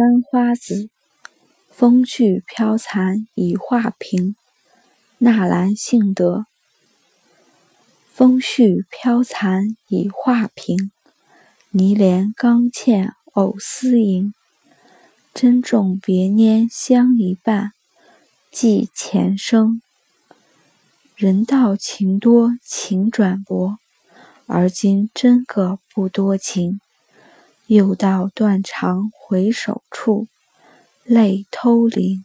山花子，风絮飘残已画屏。纳兰性德。风絮飘残已画屏，泥莲刚倩藕丝萦。珍重别拈香一半，寄前生。人道情多情转薄，而今真个不多情。又到断肠回首处，泪偷灵。